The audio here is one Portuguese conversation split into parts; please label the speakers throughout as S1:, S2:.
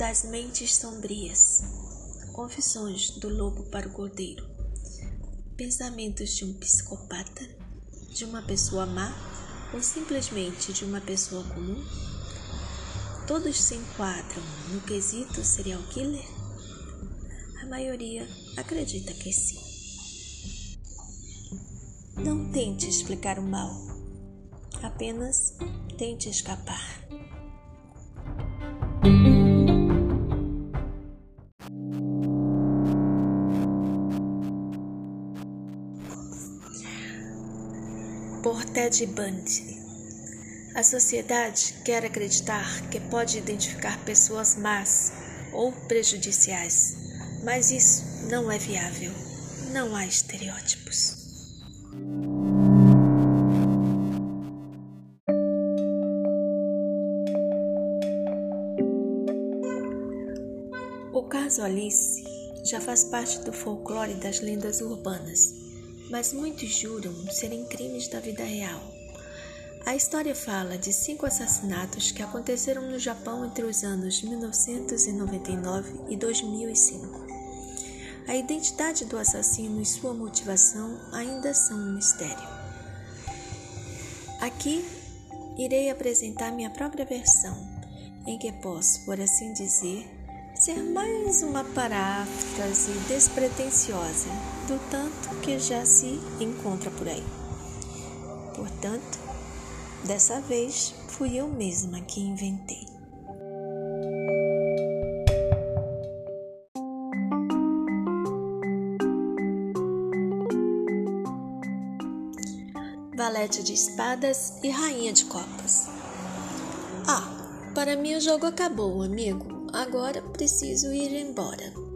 S1: das mentes sombrias. Confissões do lobo para o cordeiro. Pensamentos de um psicopata, de uma pessoa má ou simplesmente de uma pessoa comum? Todos se enquadram no quesito serial killer? A maioria acredita que sim. Não tente explicar o mal, apenas tente escapar. Ted Bundy. A sociedade quer acreditar que pode identificar pessoas más ou prejudiciais, mas isso não é viável. Não há estereótipos. O caso Alice já faz parte do folclore das lendas urbanas, mas muitos juram serem crimes da vida real. A história fala de cinco assassinatos que aconteceram no Japão entre os anos 1999 e 2005. A identidade do assassino e sua motivação ainda são um mistério. Aqui irei apresentar minha própria versão, em que posso, por assim dizer, ser mais uma paráfrase despretensiosa do tanto que já se encontra por aí. Portanto, dessa vez fui eu mesma que inventei. Valete de espadas e rainha de copas. Ah, para mim o jogo acabou, amigo. Agora preciso ir embora.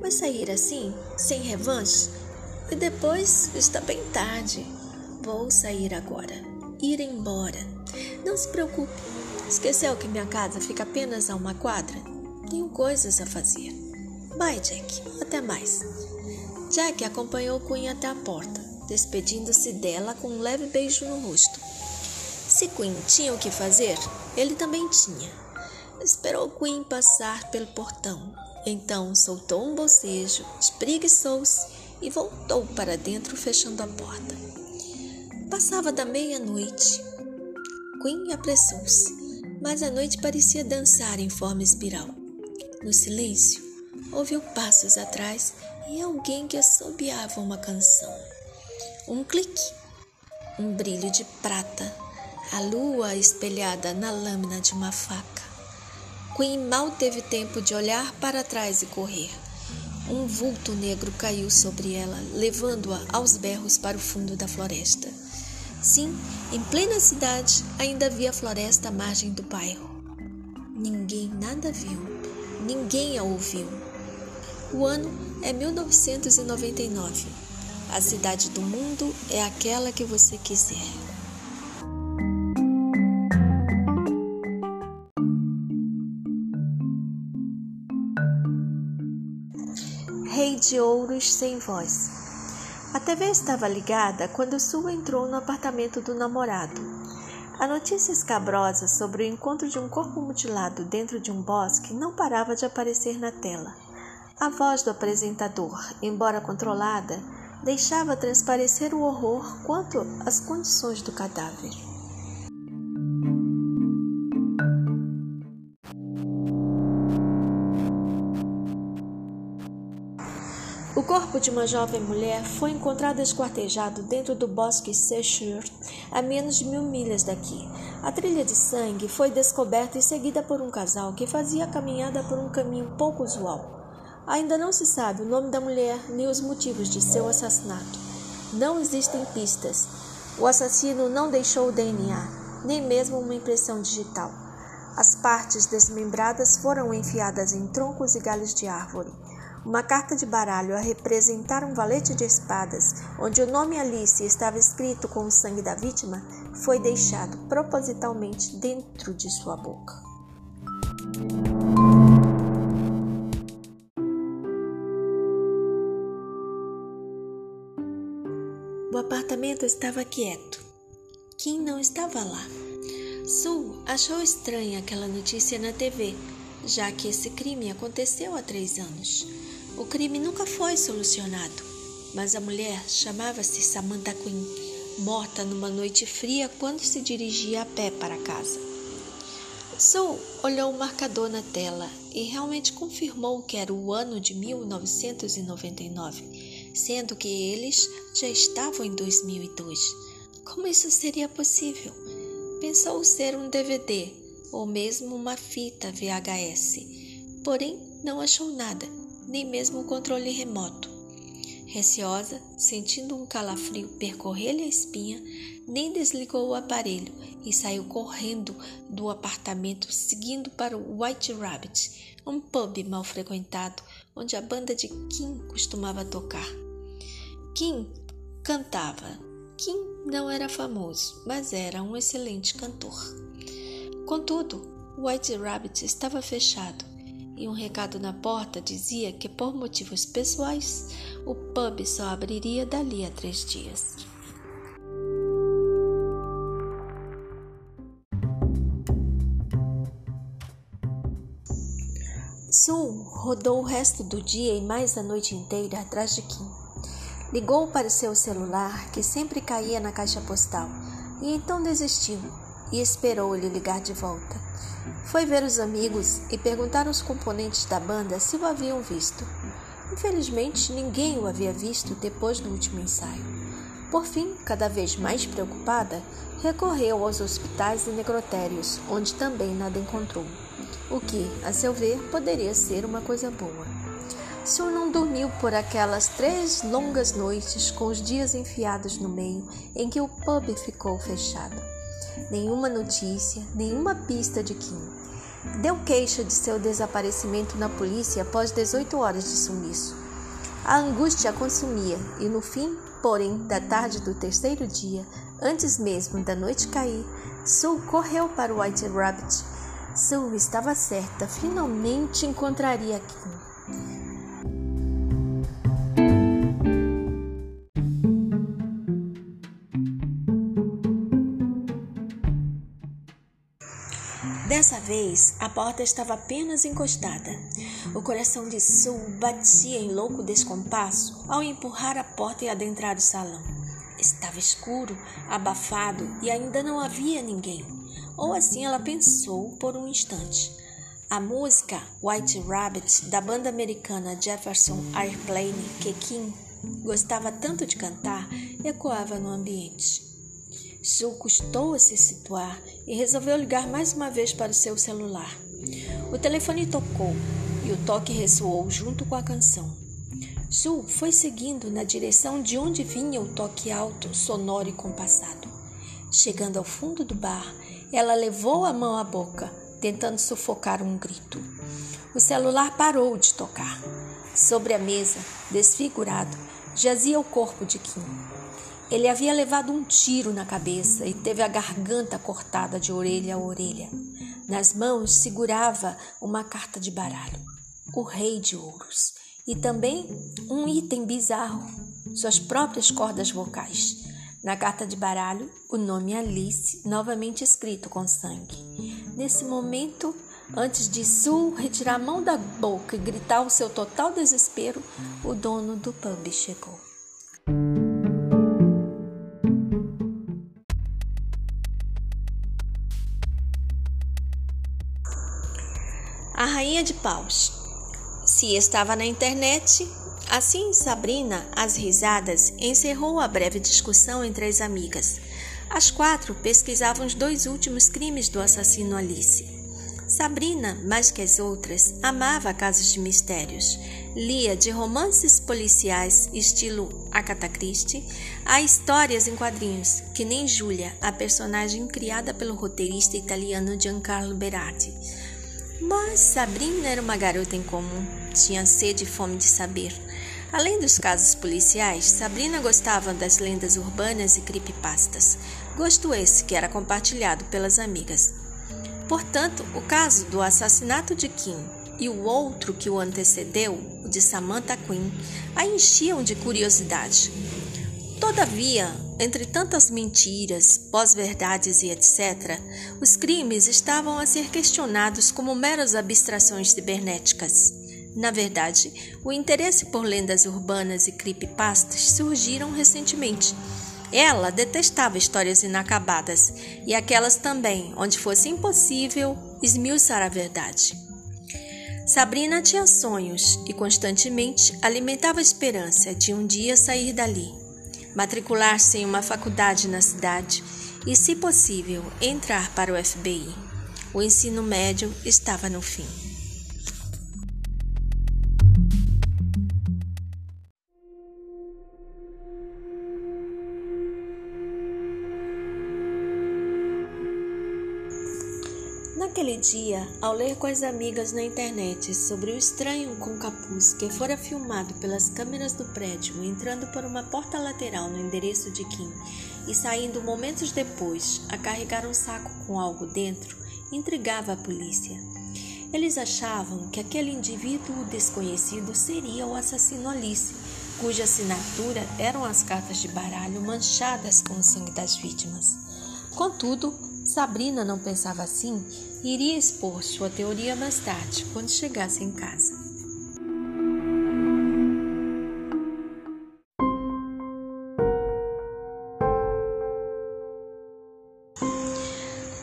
S1: Vai sair assim, sem revanche? E depois está bem tarde. Vou sair agora. Ir embora. Não se preocupe. Esqueceu que minha casa fica apenas a uma quadra? Tenho coisas a fazer. Bye, Jack. Até mais. Jack acompanhou Queen até a porta, despedindo-se dela com um leve beijo no rosto. Se Queen tinha o que fazer, ele também tinha. Esperou Queen passar pelo portão. Então soltou um bocejo, espreguiçou-se e voltou para dentro, fechando a porta. Passava da meia-noite. Queen apressou-se, mas a noite parecia dançar em forma espiral. No silêncio, ouviu passos atrás e alguém que assobiava uma canção. Um clique, um brilho de prata, a lua espelhada na lâmina de uma faca. Queen mal teve tempo de olhar para trás e correr. Um vulto negro caiu sobre ela, levando-a aos berros para o fundo da floresta. Sim, em plena cidade ainda havia floresta à margem do bairro. Ninguém nada viu, ninguém a ouviu. O ano é 1999. A cidade do mundo é aquela que você quiser. De Ouros sem voz. A TV estava ligada quando Sue entrou no apartamento do namorado. A notícia escabrosa sobre o encontro de um corpo mutilado dentro de um bosque não parava de aparecer na tela. A voz do apresentador, embora controlada, deixava transparecer o horror quanto às condições do cadáver. Corpo de uma jovem mulher foi encontrado esquartejado dentro do bosque Sechur, a menos de mil milhas daqui. A trilha de sangue foi descoberta e seguida por um casal que fazia a caminhada por um caminho pouco usual. Ainda não se sabe o nome da mulher nem os motivos de seu assassinato. Não existem pistas. O assassino não deixou o DNA, nem mesmo uma impressão digital. As partes desmembradas foram enfiadas em troncos e galhos de árvore. Uma carta de baralho a representar um valete de espadas, onde o nome Alice estava escrito com o sangue da vítima, foi deixado propositalmente dentro de sua boca. O apartamento estava quieto. Kim não estava lá. Sue achou estranha aquela notícia na TV já que esse crime aconteceu há três anos. O crime nunca foi solucionado, mas a mulher chamava-se Samantha Quinn, morta numa noite fria quando se dirigia a pé para casa. Sue olhou o marcador na tela e realmente confirmou que era o ano de 1999, sendo que eles já estavam em 2002. Como isso seria possível? Pensou ser um DVD ou mesmo uma fita VHS, porém não achou nada, nem mesmo o controle remoto. Receosa, sentindo um calafrio percorrer-lhe a espinha, nem desligou o aparelho e saiu correndo do apartamento, seguindo para o White Rabbit, um pub mal frequentado onde a banda de Kim costumava tocar. Kim cantava. Kim não era famoso, mas era um excelente cantor. Contudo, White Rabbit estava fechado e um recado na porta dizia que, por motivos pessoais, o pub só abriria dali a três dias. Sul rodou o resto do dia e mais a noite inteira atrás de Kim. Ligou para seu celular, que sempre caía na caixa postal, e então desistiu e esperou ele ligar de volta. Foi ver os amigos e perguntar aos componentes da banda se o haviam visto. Infelizmente, ninguém o havia visto depois do último ensaio. Por fim, cada vez mais preocupada, recorreu aos hospitais e necrotérios, onde também nada encontrou o que, a seu ver, poderia ser uma coisa boa. Sue não dormiu por aquelas três longas noites com os dias enfiados no meio em que o pub ficou fechado. Nenhuma notícia, nenhuma pista de Kim. Deu queixa de seu desaparecimento na polícia após 18 horas de sumiço. A angústia a consumia e no fim, porém, da tarde do terceiro dia, antes mesmo da noite cair, Sue correu para o White Rabbit Sue estava certa, finalmente encontraria Kim. Vez, a porta estava apenas encostada. O coração de Sue batia em louco descompasso ao empurrar a porta e adentrar o salão. Estava escuro, abafado e ainda não havia ninguém ou assim ela pensou por um instante. A música White Rabbit da banda americana Jefferson Airplane, que gostava tanto de cantar, ecoava no ambiente. Sue custou a se situar e resolveu ligar mais uma vez para o seu celular. O telefone tocou e o toque ressoou junto com a canção. Sue foi seguindo na direção de onde vinha o toque alto, sonoro e compassado. Chegando ao fundo do bar, ela levou a mão à boca, tentando sufocar um grito. O celular parou de tocar. Sobre a mesa, desfigurado, jazia o corpo de Kim. Ele havia levado um tiro na cabeça e teve a garganta cortada de orelha a orelha. Nas mãos segurava uma carta de baralho, o Rei de Ouros, e também um item bizarro, suas próprias cordas vocais. Na carta de baralho, o nome Alice, novamente escrito com sangue. Nesse momento, antes de Sue retirar a mão da boca e gritar o seu total desespero, o dono do pub chegou. Rainha de Paus. Se estava na internet, Assim, Sabrina, às risadas, encerrou a breve discussão entre as amigas. As quatro pesquisavam os dois últimos crimes do assassino Alice. Sabrina, mais que as outras, amava casos de mistérios. Lia de romances policiais estilo Agatha Christie a histórias em quadrinhos, que nem Julia, a personagem criada pelo roteirista italiano Giancarlo Berardi. Mas Sabrina era uma garota em comum, tinha sede e fome de saber. Além dos casos policiais, Sabrina gostava das lendas urbanas e creepypastas, gosto esse que era compartilhado pelas amigas. Portanto, o caso do assassinato de Kim e o outro que o antecedeu, o de Samantha Quinn, a enchiam de curiosidade. Todavia, entre tantas mentiras, pós-verdades e etc., os crimes estavam a ser questionados como meras abstrações cibernéticas. Na verdade, o interesse por lendas urbanas e creepypastas surgiram recentemente. Ela detestava histórias inacabadas e aquelas também onde fosse impossível esmiuçar a verdade. Sabrina tinha sonhos e constantemente alimentava a esperança de um dia sair dali matricular-se em uma faculdade na cidade e, se possível, entrar para o FBI. O ensino médio estava no fim. Naquele dia, ao ler com as amigas na internet sobre o estranho com capuz que fora filmado pelas câmeras do prédio entrando por uma porta lateral no endereço de Kim e saindo momentos depois a carregar um saco com algo dentro, intrigava a polícia. Eles achavam que aquele indivíduo desconhecido seria o assassino Alice, cuja assinatura eram as cartas de baralho manchadas com o sangue das vítimas. Contudo, Sabrina não pensava assim iria expor sua teoria mais tarde, quando chegasse em casa.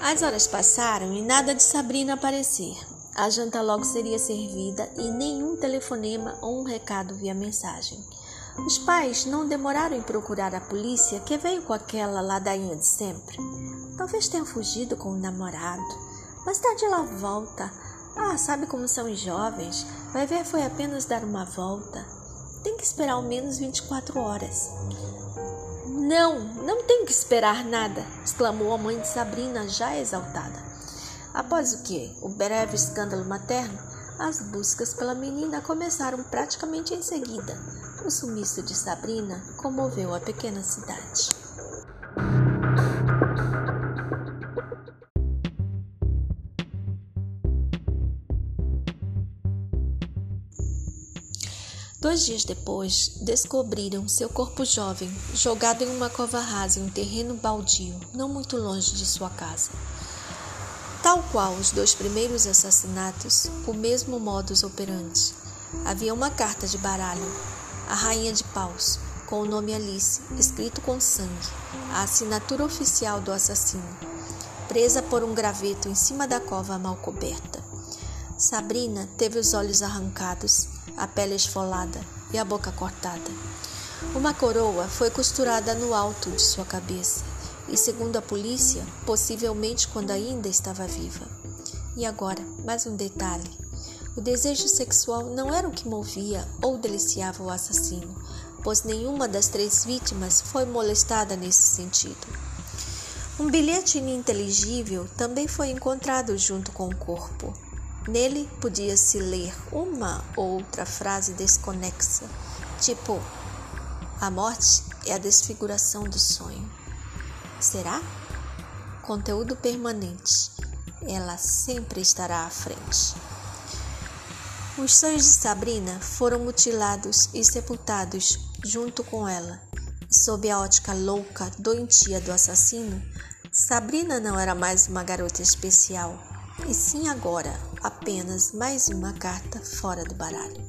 S1: As horas passaram e nada de Sabrina aparecer. A janta logo seria servida e nenhum telefonema ou um recado via mensagem. Os pais não demoraram em procurar a polícia, que veio com aquela ladainha de sempre. Talvez tenha fugido com o namorado. Mais tarde ela volta. Ah, sabe como são os jovens? Vai ver, foi apenas dar uma volta. Tem que esperar ao menos 24 horas. Não, não tem que esperar nada, exclamou a mãe de Sabrina, já exaltada. Após o que? O breve escândalo materno, as buscas pela menina começaram praticamente em seguida. O sumiço de Sabrina comoveu a pequena cidade. Dois dias depois, descobriram seu corpo jovem jogado em uma cova rasa em um terreno baldio, não muito longe de sua casa. Tal qual os dois primeiros assassinatos, o mesmo modus operandi. Havia uma carta de baralho, a Rainha de Paus, com o nome Alice, escrito com sangue, a assinatura oficial do assassino, presa por um graveto em cima da cova mal coberta. Sabrina teve os olhos arrancados a pele esfolada e a boca cortada. Uma coroa foi costurada no alto de sua cabeça e, segundo a polícia, possivelmente quando ainda estava viva. E agora, mais um detalhe: o desejo sexual não era o que movia ou deliciava o assassino, pois nenhuma das três vítimas foi molestada nesse sentido. Um bilhete ininteligível também foi encontrado junto com o corpo. Nele podia-se ler uma ou outra frase desconexa, tipo: A morte é a desfiguração do sonho. Será? Conteúdo permanente. Ela sempre estará à frente. Os sonhos de Sabrina foram mutilados e sepultados junto com ela. Sob a ótica louca, doentia do assassino, Sabrina não era mais uma garota especial, e sim agora apenas mais uma carta fora do baralho.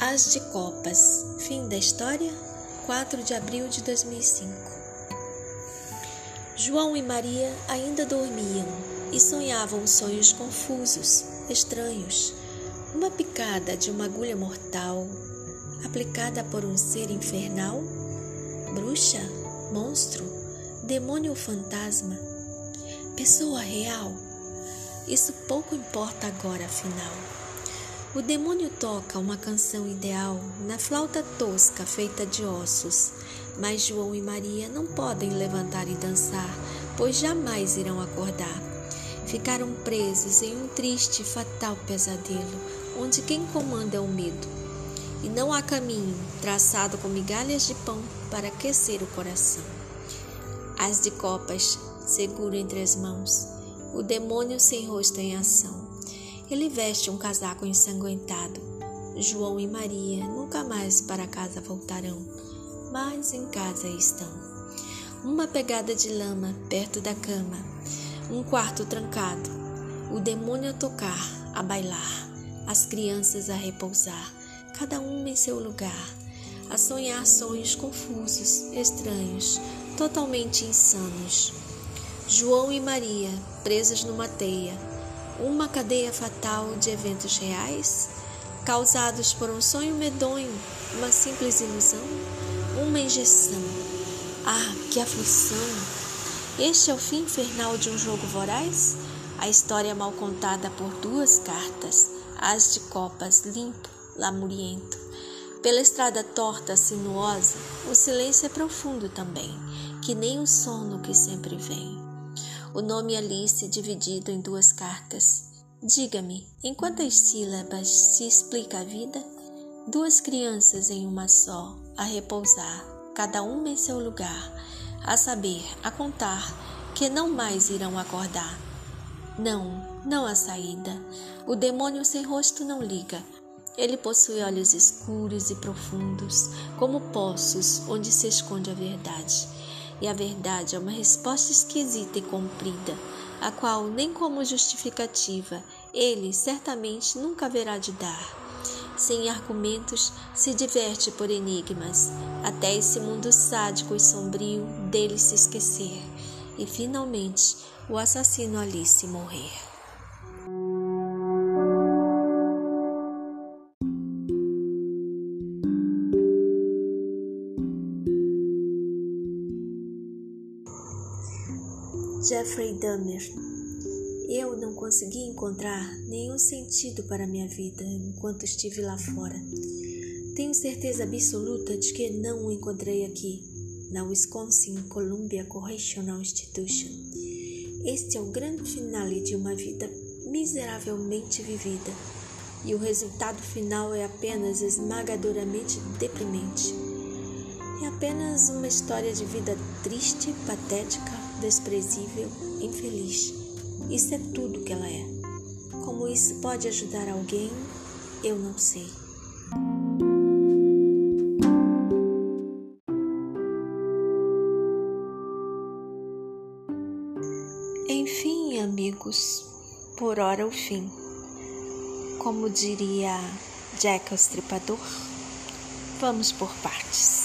S1: As de Copas. Fim da história? 4 de abril de 2005. João e Maria ainda dormiam e sonhavam sonhos confusos, estranhos uma picada de uma agulha mortal aplicada por um ser infernal? Bruxa? Monstro? Demônio ou fantasma? Pessoa real? Isso pouco importa agora, afinal. O demônio toca uma canção ideal na flauta tosca feita de ossos, mas João e Maria não podem levantar e dançar, pois jamais irão acordar. Ficaram presos em um triste e fatal pesadelo, onde quem comanda é o medo, e não há caminho traçado com migalhas de pão para aquecer o coração. As de copas seguro entre as mãos, o demônio sem rosto em ação. Ele veste um casaco ensanguentado. João e Maria nunca mais para casa voltarão, mas em casa estão. Uma pegada de lama perto da cama, um quarto trancado, o demônio a tocar, a bailar, as crianças a repousar, cada uma em seu lugar, a sonhar sonhos confusos, estranhos, totalmente insanos. João e Maria, presos numa teia, uma cadeia fatal de eventos reais, causados por um sonho medonho, uma simples ilusão, uma injeção. Ah, que aflição! Este é o fim infernal de um jogo voraz? A história mal contada por duas cartas, as de copas limpo, lamuriento. Pela estrada torta, sinuosa, o silêncio é profundo também, que nem o sono que sempre vem o nome Alice dividido em duas cartas. Diga-me, em quantas sílabas se explica a vida? Duas crianças em uma só, a repousar, cada uma em seu lugar, a saber, a contar, que não mais irão acordar. Não, não há saída. O demônio sem rosto não liga. Ele possui olhos escuros e profundos, como poços onde se esconde a verdade. E a verdade é uma resposta esquisita e comprida, a qual, nem como justificativa, ele certamente nunca haverá de dar. Sem argumentos, se diverte por enigmas, até esse mundo sádico e sombrio dele se esquecer, e finalmente o assassino Alice morrer. Jeffrey Dahmer. Eu não consegui encontrar nenhum sentido para minha vida enquanto estive lá fora. Tenho certeza absoluta de que não o encontrei aqui, na Wisconsin Columbia Correctional Institution. Este é o grande finale de uma vida miseravelmente vivida, e o resultado final é apenas esmagadoramente deprimente. É apenas uma história de vida triste, patética, desprezível, infeliz. Isso é tudo que ela é. Como isso pode ajudar alguém, eu não sei. Enfim, amigos, por hora o fim. Como diria Jack o Estripador, vamos por partes.